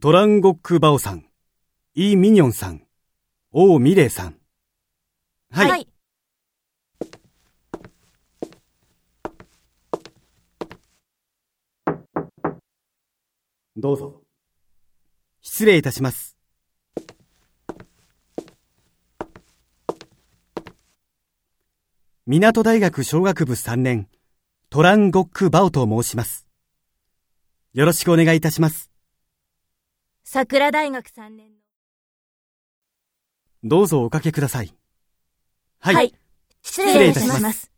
トランゴック・バオさん、イ・ミニョンさん、オー・ミレイさん。はい。はい。どうぞ。失礼いたします。港大学商学部3年、トランゴック・バオと申します。よろしくお願いいたします。桜大学3年の。どうぞおかけください。はい。はい。失礼いたします。